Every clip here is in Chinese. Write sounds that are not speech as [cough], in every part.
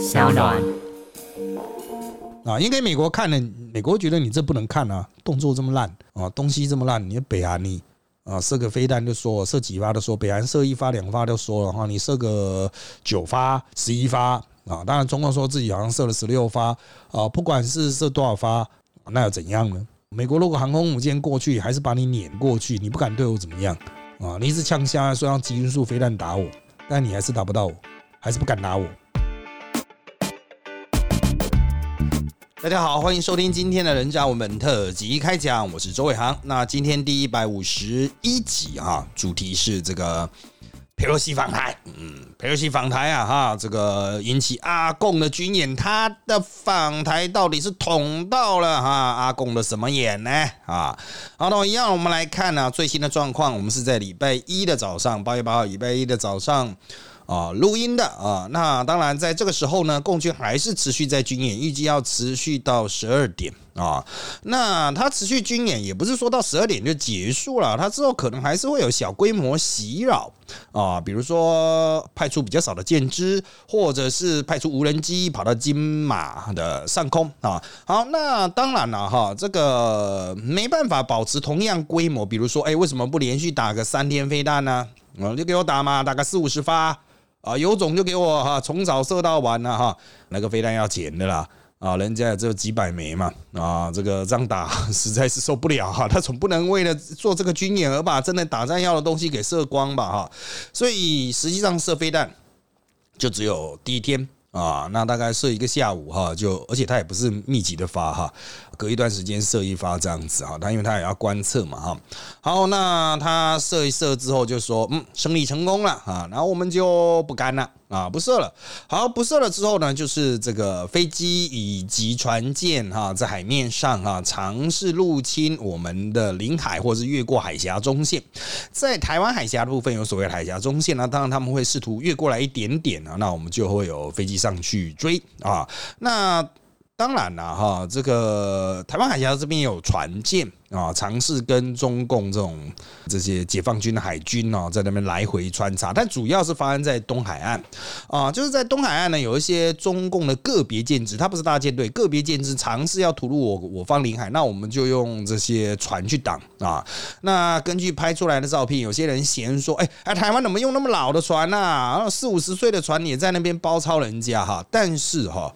小暖。啊，应该美国看了，美国觉得你这不能看啊，动作这么烂啊，东西这么烂，你北韩你啊射个飞弹就说射几发都说，北韩射一发两发就说了哈，你射个九发十一发啊，当然中共说自己好像射了十六发啊，不管是射多少发，那又怎样呢？美国如果航空母舰过去，还是把你撵过去，你不敢对我怎么样啊？你一直枪瞎说让极音速飞弹打我，但你还是打不到我，还是不敢打我。大家好，欢迎收听今天的人渣文本特辑开讲，我是周伟航。那今天第一百五十一集哈，主题是这个佩洛西访台。嗯，佩洛西访台啊哈，这个引起阿贡的军演，他的访台到底是捅到了哈阿贡的什么眼呢？啊，好，那一样，我们来看呢最新的状况。我们是在礼拜一的早上，八月八号礼拜一的早上。啊，录音的啊，那当然，在这个时候呢，共军还是持续在军演，预计要持续到十二点啊。那它持续军演，也不是说到十二点就结束了，它之后可能还是会有小规模袭扰啊，比如说派出比较少的舰只，或者是派出无人机跑到金马的上空啊。好，那当然了哈，这个没办法保持同样规模，比如说，哎，为什么不连续打个三天飞弹呢？啊，就给我打嘛，打个四五十发。啊，有种就给我哈，从早射到晚了哈，那个飞弹要钱的啦啊，人家只有几百枚嘛啊，这个仗打实在是受不了哈，[laughs] 他总不能为了做这个军演而把真的打战要的东西给射光吧哈，所以实际上射飞弹就只有第一天。啊，那大概射一个下午哈，就而且它也不是密集的发哈，隔一段时间射一发这样子哈，他因为他也要观测嘛哈。好，那他射一射之后就说嗯，胜利成功了啊，然后我们就不干了。啊，不射了。好，不射了之后呢，就是这个飞机以及船舰哈，在海面上哈，尝试入侵我们的领海，或是越过海峡中线。在台湾海峡的部分有所谓海峡中线呢，当然他们会试图越过来一点点啊，那我们就会有飞机上去追啊。那当然了哈，这个台湾海峡这边有船舰啊，尝试跟中共这种这些解放军的海军哦，在那边来回穿插，但主要是发生在东海岸啊，就是在东海岸呢，有一些中共的个别舰只，它不是大舰队，个别舰只尝试要突入我我方领海，那我们就用这些船去挡啊。那根据拍出来的照片，有些人嫌说，哎哎，台湾怎么用那么老的船呐？四五十岁的船也在那边包抄人家哈，但是哈。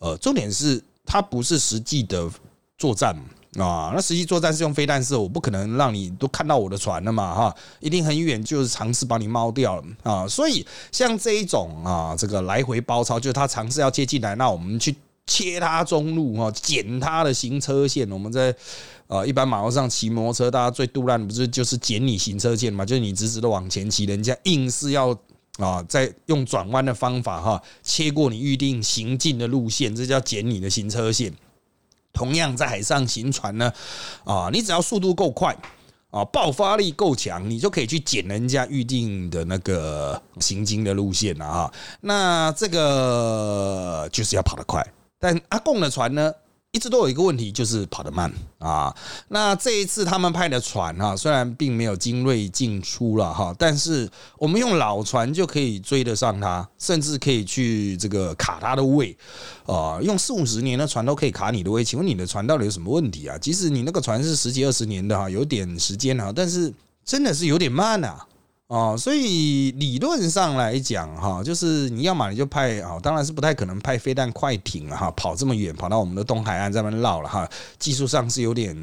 呃，重点是它不是实际的作战啊，那实际作战是用飞弹射，我不可能让你都看到我的船了嘛哈，一定很远，就是尝试把你猫掉了啊。所以像这一种啊，这个来回包抄，就是他尝试要接进来，那我们去切他中路哈，剪他的行车线。我们在呃一般马路上骑摩托车，大家最杜烂不是就是剪你行车线嘛？就是你直直的往前骑，人家硬是要。啊，在用转弯的方法哈，切过你预定行进的路线，这叫减你的行车线。同样在海上行船呢，啊，你只要速度够快，啊，爆发力够强，你就可以去减人家预定的那个行经的路线了哈。那这个就是要跑得快，但阿贡的船呢？一直都有一个问题，就是跑得慢啊。那这一次他们派的船哈，虽然并没有精锐进出了哈，但是我们用老船就可以追得上它，甚至可以去这个卡它的位啊。用四五十年的船都可以卡你的位，请问你的船到底有什么问题啊？即使你那个船是十几二十年的哈，有点时间哈，但是真的是有点慢啊。哦，所以理论上来讲，哈，就是你要嘛你就派啊，当然是不太可能派飞弹快艇哈，跑这么远，跑到我们的东海岸这边绕了哈，技术上是有点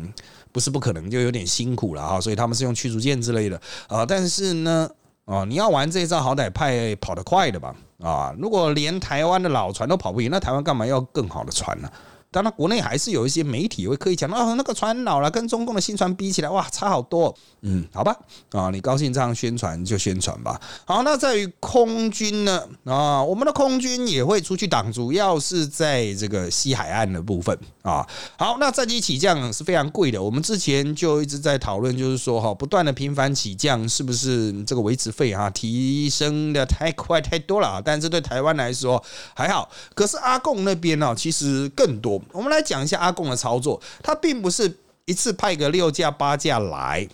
不是不可能，就有点辛苦了哈，所以他们是用驱逐舰之类的啊，但是呢，啊，你要玩这一招，好歹派跑得快的吧，啊，如果连台湾的老船都跑不赢，那台湾干嘛要更好的船呢？当然，国内还是有一些媒体会刻意讲啊，那个船老了，跟中共的新船比起来，哇，差好多。嗯，好吧，啊，你高兴这样宣传就宣传吧。好，那在于空军呢，啊，我们的空军也会出去挡，主要是在这个西海岸的部分啊。好，那战机起降是非常贵的，我们之前就一直在讨论，就是说哈，不断的频繁起降，是不是这个维持费哈提升的太快太多了？但是对台湾来说还好，可是阿贡那边呢，其实更多。我们来讲一下阿贡的操作，他并不是一次派个六架八架来，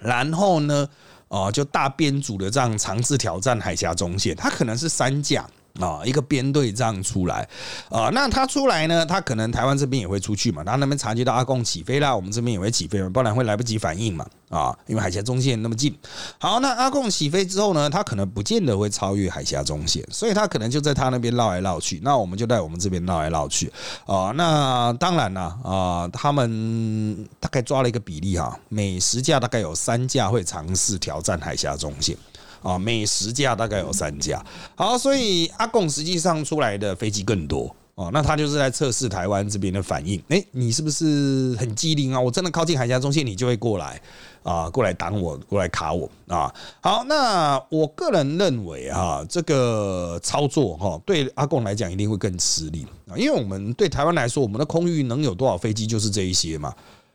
然后呢，哦，就大编组的这样尝试挑战海峡中线，他可能是三架。啊，一个编队这样出来啊，那他出来呢，他可能台湾这边也会出去嘛，他那边察觉到阿贡起飞啦，我们这边也会起飞嘛，不然会来不及反应嘛啊，因为海峡中线那么近。好，那阿贡起飞之后呢，他可能不见得会超越海峡中线，所以他可能就在他那边绕来绕去，那我们就在我们这边绕来绕去啊。那当然了啊，他们大概抓了一个比例哈，每十架大概有三架会尝试挑战海峡中线。啊，每十架大概有三架。好，所以阿贡实际上出来的飞机更多哦。那他就是在测试台湾这边的反应。哎，你是不是很机灵啊？我真的靠近海峡中线，你就会过来啊，过来挡我，过来卡我啊。好，那我个人认为哈，这个操作哈，对阿贡来讲一定会更吃力啊，因为我们对台湾来说，我们的空域能有多少飞机就是这一些嘛。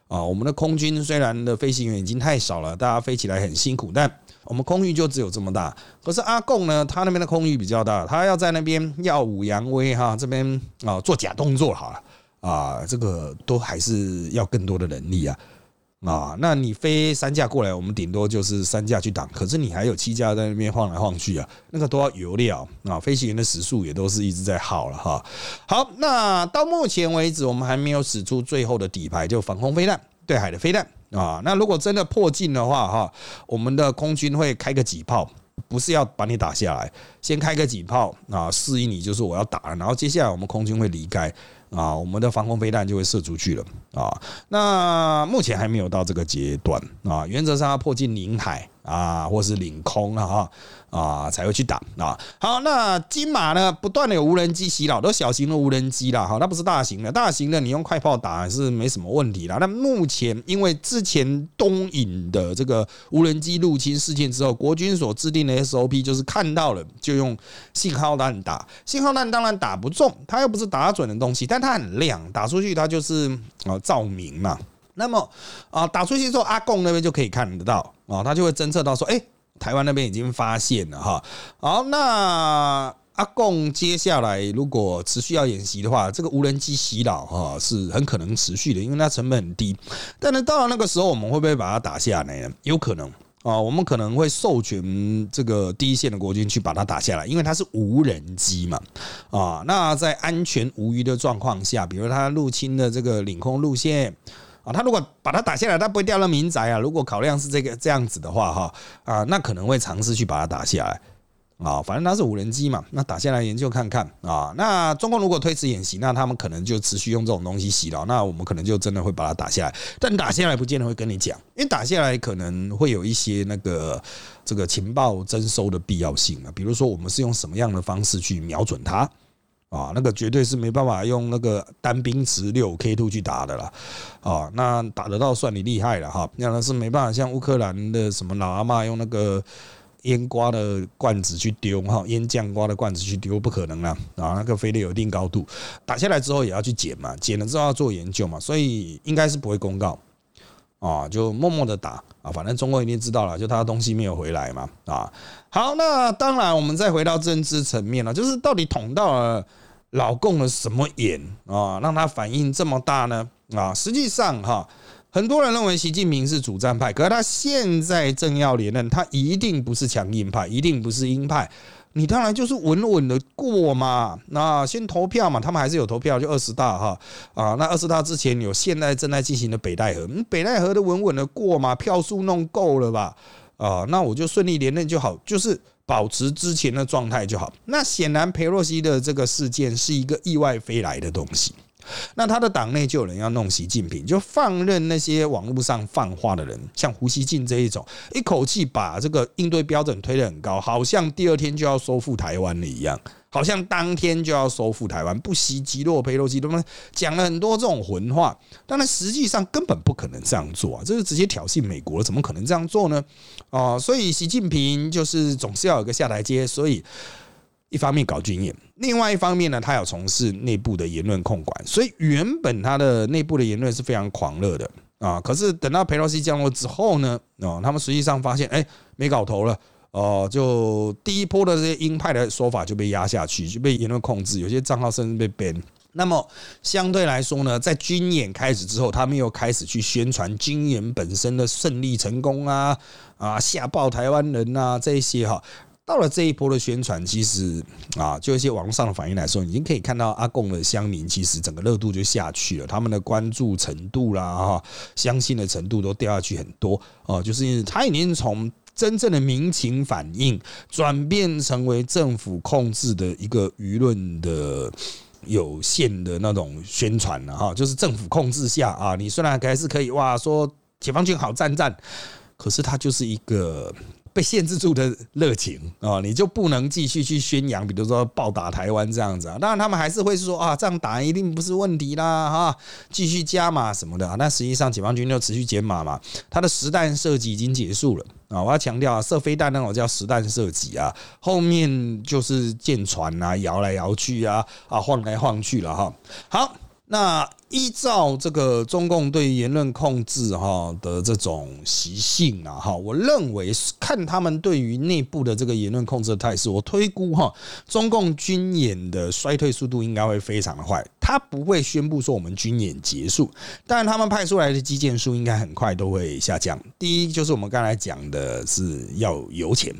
啊，我们的空军虽然的飞行员已经太少了，大家飞起来很辛苦，但我们空域就只有这么大。可是阿贡呢，他那边的空域比较大，他要在那边耀武扬威哈，这边啊做假动作好了啊，这个都还是要更多的能力啊。啊，那你飞三架过来，我们顶多就是三架去挡，可是你还有七架在那边晃来晃去啊，那个都要油料啊，飞行员的时速也都是一直在耗了哈。好，那到目前为止，我们还没有使出最后的底牌，就防空飞弹、对海的飞弹啊。那如果真的迫近的话哈，我们的空军会开个几炮，不是要把你打下来，先开个几炮啊，示意你就是我要打了，然后接下来我们空军会离开。啊，我们的防空飞弹就会射出去了啊。那目前还没有到这个阶段啊，原则上要迫近领海啊，或是领空了哈。啊，才会去打啊。好，那金马呢，不断的有无人机袭扰，都小型的无人机啦，哈，那不是大型的，大型的你用快炮打是没什么问题啦。那目前因为之前东引的这个无人机入侵事件之后，国军所制定的 SOP 就是看到了就用信号弹打，信号弹当然打不中，它又不是打准的东西，但它很亮，打出去它就是啊照明嘛。那么啊打出去之后，阿贡那边就可以看得到啊，他就会侦测到说，哎。台湾那边已经发现了哈，好，那阿贡接下来如果持续要演习的话，这个无人机袭扰哈是很可能持续的，因为它成本很低。但是到了那个时候，我们会不会把它打下来呢？有可能啊，我们可能会授权这个第一线的国军去把它打下来，因为它是无人机嘛啊。那在安全无虞的状况下，比如它入侵的这个领空路线。他如果把它打下来，他不会掉到民宅啊。如果考量是这个这样子的话，哈啊，那可能会尝试去把它打下来啊。反正它是无人机嘛，那打下来研究看看啊。那中共如果推迟演习，那他们可能就持续用这种东西洗脑，那我们可能就真的会把它打下来。但打下来不见得会跟你讲，因为打下来可能会有一些那个这个情报征收的必要性啊。比如说，我们是用什么样的方式去瞄准它。啊，那个绝对是没办法用那个单兵值六 K two 去打的啦。啊，那打得到算你厉害了哈，那那是没办法像乌克兰的什么老阿妈用那个烟瓜的罐子去丢哈，烟酱瓜的罐子去丢，不可能啦。啊，那个飞得有一定高度，打下来之后也要去捡嘛，捡了之后要做研究嘛，所以应该是不会公告。啊，就默默的打啊，反正中国一定知道了，就他的东西没有回来嘛。啊，好，那当然我们再回到政治层面了，就是到底捅到了。老共的什么眼啊，让他反应这么大呢？啊，实际上哈，很多人认为习近平是主战派，可是他现在正要连任，他一定不是强硬派，一定不是鹰派，你当然就是稳稳的过嘛。那先投票嘛，他们还是有投票，就二十大哈啊。那二十大之前有现在正在进行的北戴河，北戴河的稳稳的过嘛，票数弄够了吧？啊，那我就顺利连任就好，就是。保持之前的状态就好。那显然佩洛西的这个事件是一个意外飞来的东西。那他的党内就有人要弄习近平，就放任那些网络上放话的人，像胡锡进这一种，一口气把这个应对标准推得很高，好像第二天就要收复台湾了一样。好像当天就要收复台湾，不惜击落佩洛西，他们讲了很多这种混话，当然实际上根本不可能这样做啊，这是直接挑衅美国，怎么可能这样做呢？啊，所以习近平就是总是要有个下台阶，所以一方面搞军演，另外一方面呢，他要从事内部的言论控管，所以原本他的内部的言论是非常狂热的啊，可是等到佩洛西降落之后呢，哦，他们实际上发现，哎，没搞头了。哦，就第一波的这些鹰派的说法就被压下去，就被言论控制，有些账号甚至被 ban。那么相对来说呢，在军演开始之后，他们又开始去宣传军演本身的胜利成功啊啊，吓爆台湾人啊这些哈。到了这一波的宣传，其实啊，就一些网络上的反应来说，已经可以看到阿贡的乡民其实整个热度就下去了，他们的关注程度啦，哈，相信的程度都掉下去很多哦，就是他已经从真正的民情反应转变成为政府控制的一个舆论的。有限的那种宣传了哈，就是政府控制下啊，你虽然还是可以哇说解放军好战战，可是它就是一个。被限制住的热情啊，你就不能继续去宣扬，比如说暴打台湾这样子啊。当然，他们还是会说啊，这样打一定不是问题啦，哈，继续加码什么的啊。但实际上，解放军就持续减码嘛。它的实弹射击已经结束了啊。我要强调啊，射飞弹那种叫实弹射击啊，后面就是舰船啊，摇来摇去啊，啊，晃来晃去了哈。好。那依照这个中共对言论控制哈的这种习性啊哈，我认为看他们对于内部的这个言论控制的态势，我推估哈，中共军演的衰退速度应该会非常的快，他不会宣布说我们军演结束，但他们派出来的基建数应该很快都会下降。第一就是我们刚才讲的是要油钱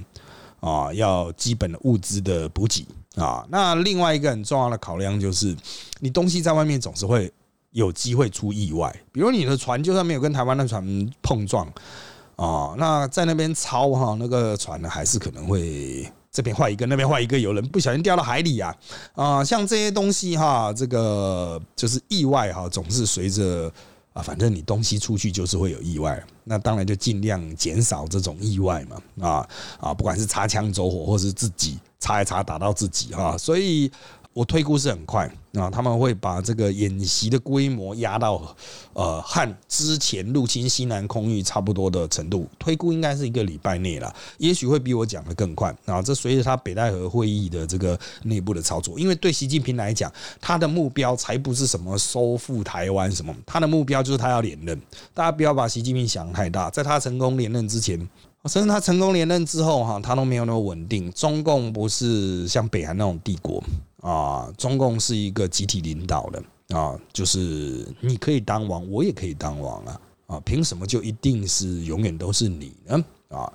啊，要基本的物资的补给。啊，那另外一个很重要的考量就是，你东西在外面总是会有机会出意外，比如你的船就算没有跟台湾的船碰撞啊，那在那边抄哈，那个船呢还是可能会这边坏一个，那边坏一个，有人不小心掉到海里啊啊，像这些东西哈，这个就是意外哈，总是随着啊，反正你东西出去就是会有意外，那当然就尽量减少这种意外嘛啊啊，不管是擦枪走火或是自己。查一查打到自己哈，所以我推估是很快啊，他们会把这个演习的规模压到呃和之前入侵西南空域差不多的程度，推估应该是一个礼拜内了，也许会比我讲的更快啊。这随着他北戴河会议的这个内部的操作，因为对习近平来讲，他的目标才不是什么收复台湾什么，他的目标就是他要连任。大家不要把习近平想太大，在他成功连任之前。甚至他成功连任之后，哈，他都没有那么稳定。中共不是像北韩那种帝国啊，中共是一个集体领导的啊，就是你可以当王，我也可以当王啊，啊，凭什么就一定是永远都是你呢？啊，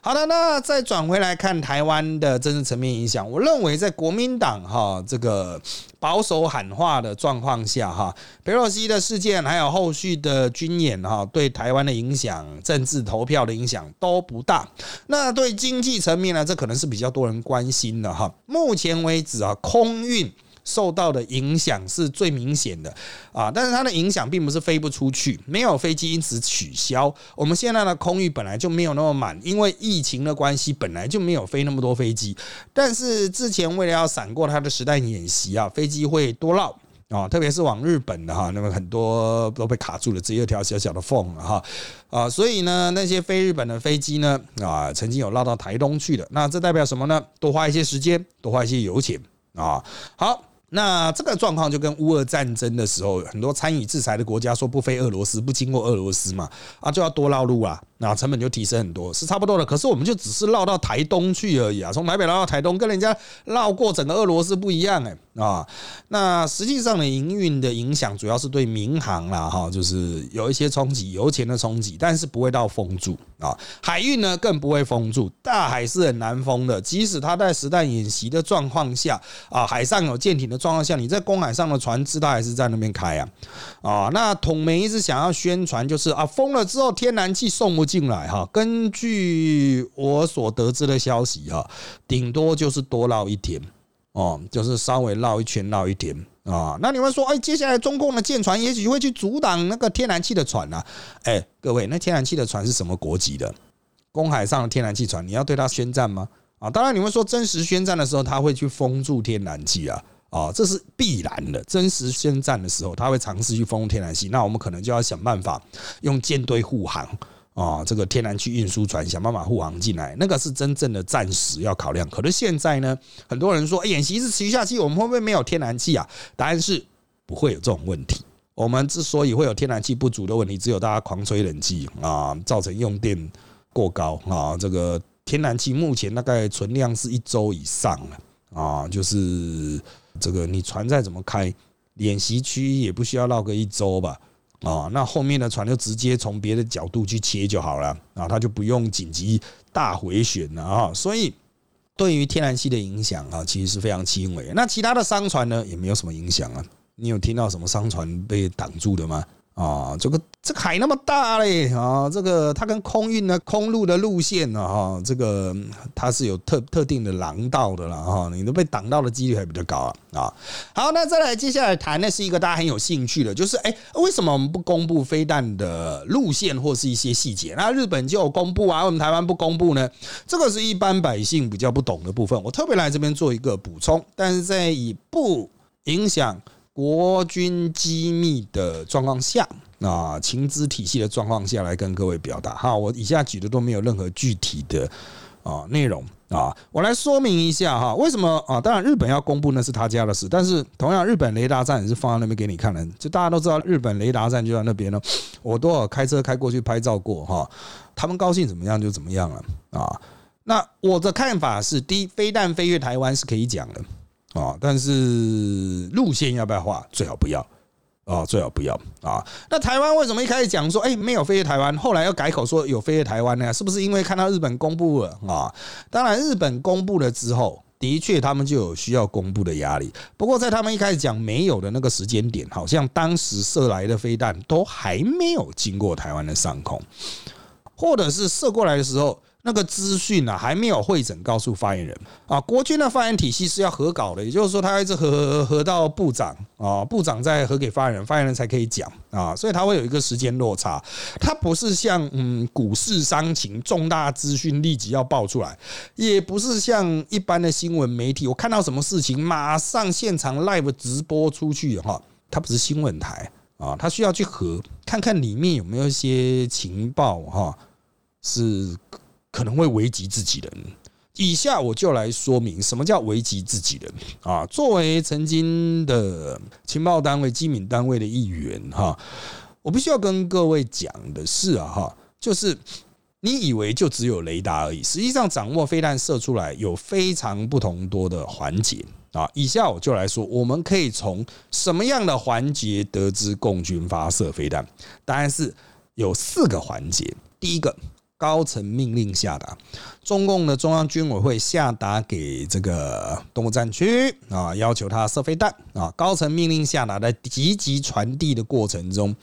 好的，那再转回来看台湾的政治层面影响，我认为在国民党哈这个保守喊话的状况下哈，佩洛西的事件还有后续的军演哈，对台湾的影响、政治投票的影响都不大。那对经济层面呢，这可能是比较多人关心的哈。目前为止啊，空运。受到的影响是最明显的啊，但是它的影响并不是飞不出去，没有飞机因此取消。我们现在的空域本来就没有那么满，因为疫情的关系，本来就没有飞那么多飞机。但是之前为了要闪过它的实弹演习啊，飞机会多绕啊，特别是往日本的哈，那么很多都被卡住了，只有一条小小的缝了哈啊，所以呢，那些飞日本的飞机呢啊，曾经有绕到台东去的，那这代表什么呢？多花一些时间，多花一些油钱啊，好。那这个状况就跟乌俄战争的时候，很多参与制裁的国家说不飞俄罗斯，不经过俄罗斯嘛，啊就要多绕路啊，那成本就提升很多，是差不多的。可是我们就只是绕到台东去而已啊，从台北绕到台东，跟人家绕过整个俄罗斯不一样哎。啊，那实际上的营运的影响主要是对民航啦，哈，就是有一些冲击，油钱的冲击，但是不会到封住啊。海运呢更不会封住，大海是很难封的，即使它在实弹演习的状况下啊，海上有舰艇的状况下，你在公海上的船只，它还是在那边开啊。啊，那统媒一直想要宣传，就是啊，封了之后天然气送不进来哈。根据我所得知的消息哈，顶多就是多绕一天。哦，就是稍微绕一圈，绕一点啊。那你们说，哎，接下来中共的舰船也许会去阻挡那个天然气的船呢？哎，各位，那天然气的船是什么国籍的？公海上的天然气船，你要对它宣战吗？啊，当然，你们说真实宣战的时候，他会去封住天然气啊，啊，这是必然的。真实宣战的时候，他会尝试去封天然气，那我们可能就要想办法用舰队护航。啊，这个天然气运输船想办法护航进来，那个是真正的暂时要考量。可是现在呢，很多人说演习是持续下去，我们会不会没有天然气啊？答案是不会有这种问题。我们之所以会有天然气不足的问题，只有大家狂吹冷气啊，造成用电过高啊。这个天然气目前大概存量是一周以上了啊，就是这个你船再怎么开，演习区也不需要绕个一周吧。啊，那后面的船就直接从别的角度去切就好了啊，它就不用紧急大回旋了啊。所以对于天然气的影响啊，其实是非常轻微。那其他的商船呢，也没有什么影响啊。你有听到什么商船被挡住的吗？啊，这个这海那么大嘞啊，这个它跟空运呢、空路的路线呢，哈，这个它是有特特定的廊道的了哈，你都被挡到的几率还比较高啊啊。好，那再来接下来谈的是一个大家很有兴趣的，就是哎，为什么我们不公布飞弹的路线或是一些细节？那日本就有公布啊，为什么台湾不公布呢？这个是一般百姓比较不懂的部分，我特别来这边做一个补充，但是在以不影响。国军机密的状况下，啊，情资体系的状况下来跟各位表达哈，我以下举的都没有任何具体的啊内容啊，我来说明一下哈，为什么啊？当然日本要公布那是他家的事，但是同样日本雷达站也是放在那边给你看的，就大家都知道日本雷达站就在那边呢，我多少开车开过去拍照过哈，他们高兴怎么样就怎么样了啊。那我的看法是，第一，飞弹飞越台湾是可以讲的。啊，但是路线要不要画？最好不要啊，最好不要啊。那台湾为什么一开始讲说，哎，没有飞越台湾，后来又改口说有飞越台湾呢？是不是因为看到日本公布了啊？当然，日本公布了之后，的确他们就有需要公布的压力。不过，在他们一开始讲没有的那个时间点，好像当时射来的飞弹都还没有经过台湾的上空，或者是射过来的时候。那个资讯呢还没有会诊告诉发言人啊，国军的发言体系是要核稿的，也就是说他一直核核到部长啊，部长再核给发言人，发言人才可以讲啊，所以他会有一个时间落差，他不是像嗯股市伤情重大资讯立即要爆出来，也不是像一般的新闻媒体，我看到什么事情马上现场 live 直播出去哈，它不是新闻台啊，它需要去核看看里面有没有一些情报哈，是。可能会危及自己人。以下我就来说明什么叫危及自己人啊。作为曾经的情报单位、机敏单位的一员哈，我必须要跟各位讲的是啊哈，就是你以为就只有雷达而已，实际上掌握飞弹射出来有非常不同多的环节啊。以下我就来说，我们可以从什么样的环节得知共军发射飞弹？答案是有四个环节。第一个。高层命令下达，中共的中央军委会下达给这个东部战区啊，要求他射飞弹啊。高层命令下达在积极传递的过程中，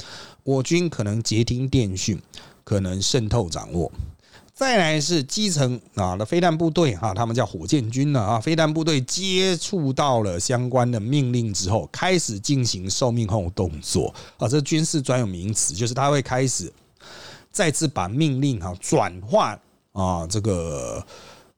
我军可能接听电讯，可能渗透掌握。再来是基层啊的飞弹部队哈，他们叫火箭军呢啊，飞弹部队接触到了相关的命令之后，开始进行受命后动作啊，这军事专有名词，就是他会开始。再次把命令哈转换啊，这个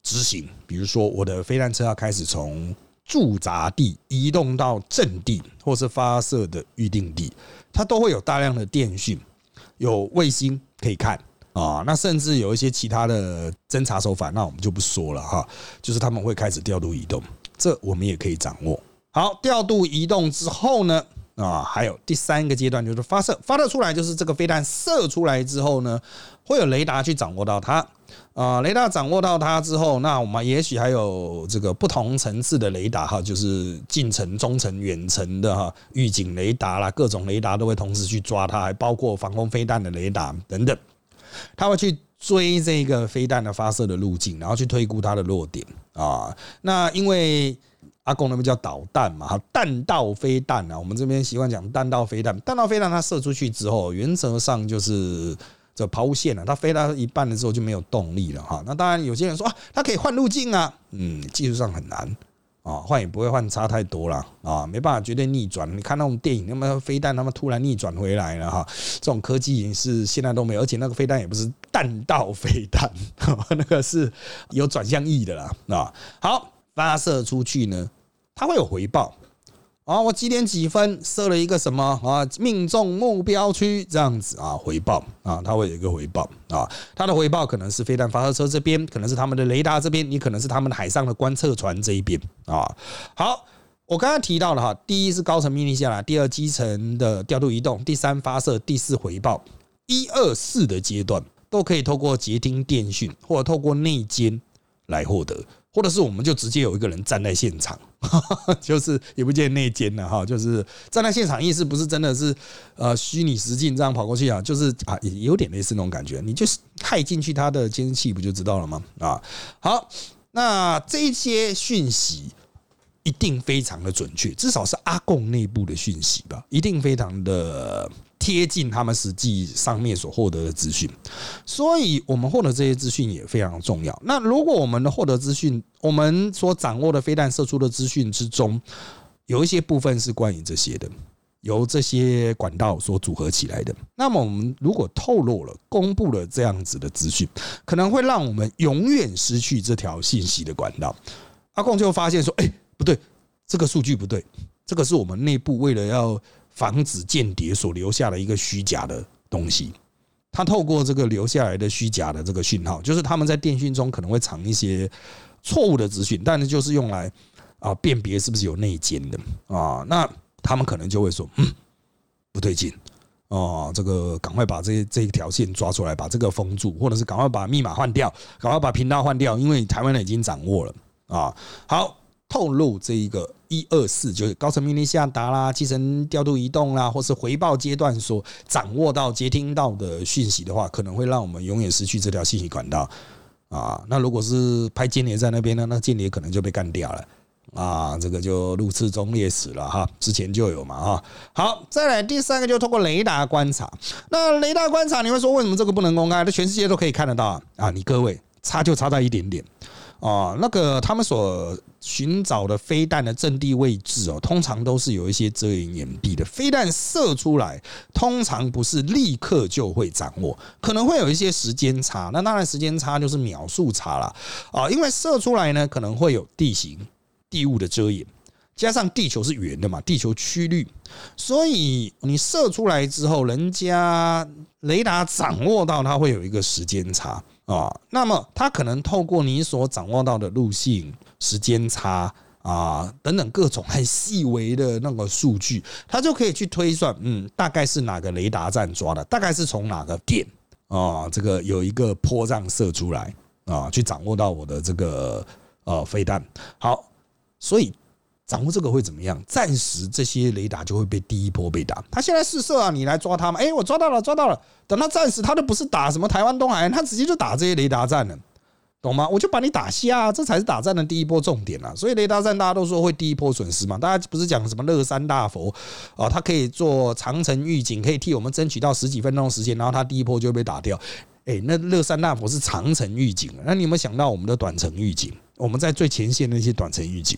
执行，比如说我的飞弹车要开始从驻扎地移动到阵地，或是发射的预定地，它都会有大量的电讯，有卫星可以看啊，那甚至有一些其他的侦查手法，那我们就不说了哈，就是他们会开始调度移动，这我们也可以掌握。好，调度移动之后呢？啊，还有第三个阶段就是发射，发射出来就是这个飞弹射出来之后呢，会有雷达去掌握到它。啊，雷达掌握到它之后，那我们也许还有这个不同层次的雷达哈，就是近程、中程、远程的哈，预警雷达啦，各种雷达都会同时去抓它，还包括防空飞弹的雷达等等，它会去追这个飞弹的发射的路径，然后去推估它的落点啊。那因为阿公那边叫导弹嘛，哈，弹道飞弹啊，我们这边习惯讲弹道飞弹。弹道飞弹它射出去之后，原则上就是这抛物线了，它飞到一半的时候就没有动力了，哈。那当然有些人说啊，它可以换路径啊，嗯，技术上很难啊，换也不会换差太多了啊，没办法绝对逆转。你看那种电影，那么飞弹他们突然逆转回来了哈，这种科技是现在都没有，而且那个飞弹也不是弹道飞弹，[laughs] 那个是有转向翼的啦，啊，好，发射出去呢。它会有回报啊！我几点几分设了一个什么啊？命中目标区这样子啊，回报啊，它会有一个回报啊。它的回报可能是飞弹发射车这边，可能是他们的雷达这边，你可能是他们海上的观测船这一边啊。好，我刚刚提到了哈，第一是高层命令下来，第二基层的调度移动，第三发射，第四回报，一二四的阶段都可以透过接听电讯或者透过内奸来获得。或者是我们就直接有一个人站在现场，[laughs] 就是也不见内奸了哈，就是站在现场意思不是真的是呃虚拟实境这样跑过去啊，就是啊有点类似那种感觉，你就是害进去他的监视器不就知道了吗？啊，好，那这些讯息一定非常的准确，至少是阿贡内部的讯息吧，一定非常的贴近他们实际上面所获得的资讯。所以，我们获得这些资讯也非常重要。那如果我们的获得资讯，我们所掌握的飞弹射出的资讯之中，有一些部分是关于这些的。由这些管道所组合起来的。那么，我们如果透露了、公布了这样子的资讯，可能会让我们永远失去这条信息的管道。阿贡就发现说：“哎，不对，这个数据不对，这个是我们内部为了要防止间谍所留下的一个虚假的东西。他透过这个留下来的虚假的这个讯号，就是他们在电讯中可能会藏一些错误的资讯，但是就是用来啊辨别是不是有内奸的啊。那他们可能就会说：“嗯，不对劲哦，这个赶快把这这一条线抓出来，把这个封住，或者是赶快把密码换掉，赶快把频道换掉，因为台湾人已经掌握了啊。”好，透露这一个一二四，就是高层命令下达啦，基层调度移动啦，或是回报阶段所掌握到、接听到的讯息的话，可能会让我们永远失去这条信息管道啊。那如果是派间谍在那边呢，那间谍可能就被干掉了。啊，这个就入次中烈士了哈，之前就有嘛哈。好，再来第三个，就通过雷达观察。那雷达观察，你会说为什么这个不能公开？那全世界都可以看得到啊！你各位差就差在一点点啊。那个他们所寻找的飞弹的阵地位置哦，通常都是有一些遮掩掩蔽的。飞弹射出来，通常不是立刻就会掌握，可能会有一些时间差。那当然时间差就是秒数差了啊，因为射出来呢，可能会有地形。地物的遮掩，加上地球是圆的嘛，地球曲率，所以你射出来之后，人家雷达掌握到它会有一个时间差啊。那么它可能透过你所掌握到的路径、时间差啊等等各种很细微的那个数据，它就可以去推算，嗯，大概是哪个雷达站抓的，大概是从哪个点啊，这个有一个坡这样射出来啊，去掌握到我的这个呃飞弹。好。所以掌握这个会怎么样？暂时这些雷达就会被第一波被打。他现在试射啊，你来抓他嘛。哎，我抓到了，抓到了。等他暂时，他都不是打什么台湾东海岸，他直接就打这些雷达站了，懂吗？我就把你打瞎，这才是打战的第一波重点啊。所以雷达站大家都说会第一波损失嘛。大家不是讲什么乐山大佛啊？他可以做长城预警，可以替我们争取到十几分钟时间，然后他第一波就会被打掉。哎，那乐山大佛是长城预警，那你有没有想到我们的短程预警？我们在最前线的那些短程预警，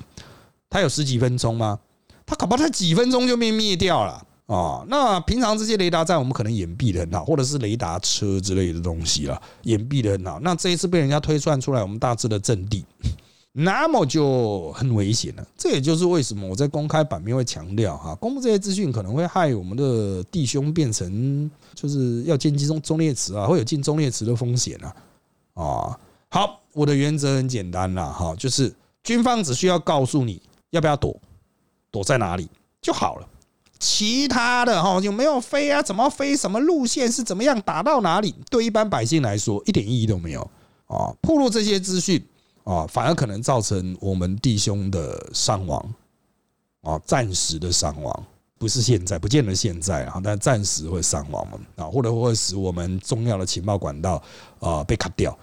它有十几分钟吗？它搞不好它几分钟就被灭掉了啊！那平常这些雷达站我们可能掩蔽的很好，或者是雷达车之类的东西了，掩蔽的很好。那这一次被人家推算出来，我们大致的阵地，[laughs] 那么就很危险了。这也就是为什么我在公开版面会强调哈，公布这些资讯可能会害我们的弟兄变成就是要建机中中列池啊，会有进中列池的风险啊啊！好。我的原则很简单啦，哈，就是军方只需要告诉你要不要躲，躲在哪里就好了。其他的哈有没有飞啊？怎么飞？什么路线是怎么样？打到哪里？对一般百姓来说一点意义都没有啊！铺露这些资讯啊，反而可能造成我们弟兄的伤亡啊，暂时的伤亡，不是现在，不见得现在啊，但暂时会伤亡嘛啊，或者会使我们重要的情报管道啊被卡掉。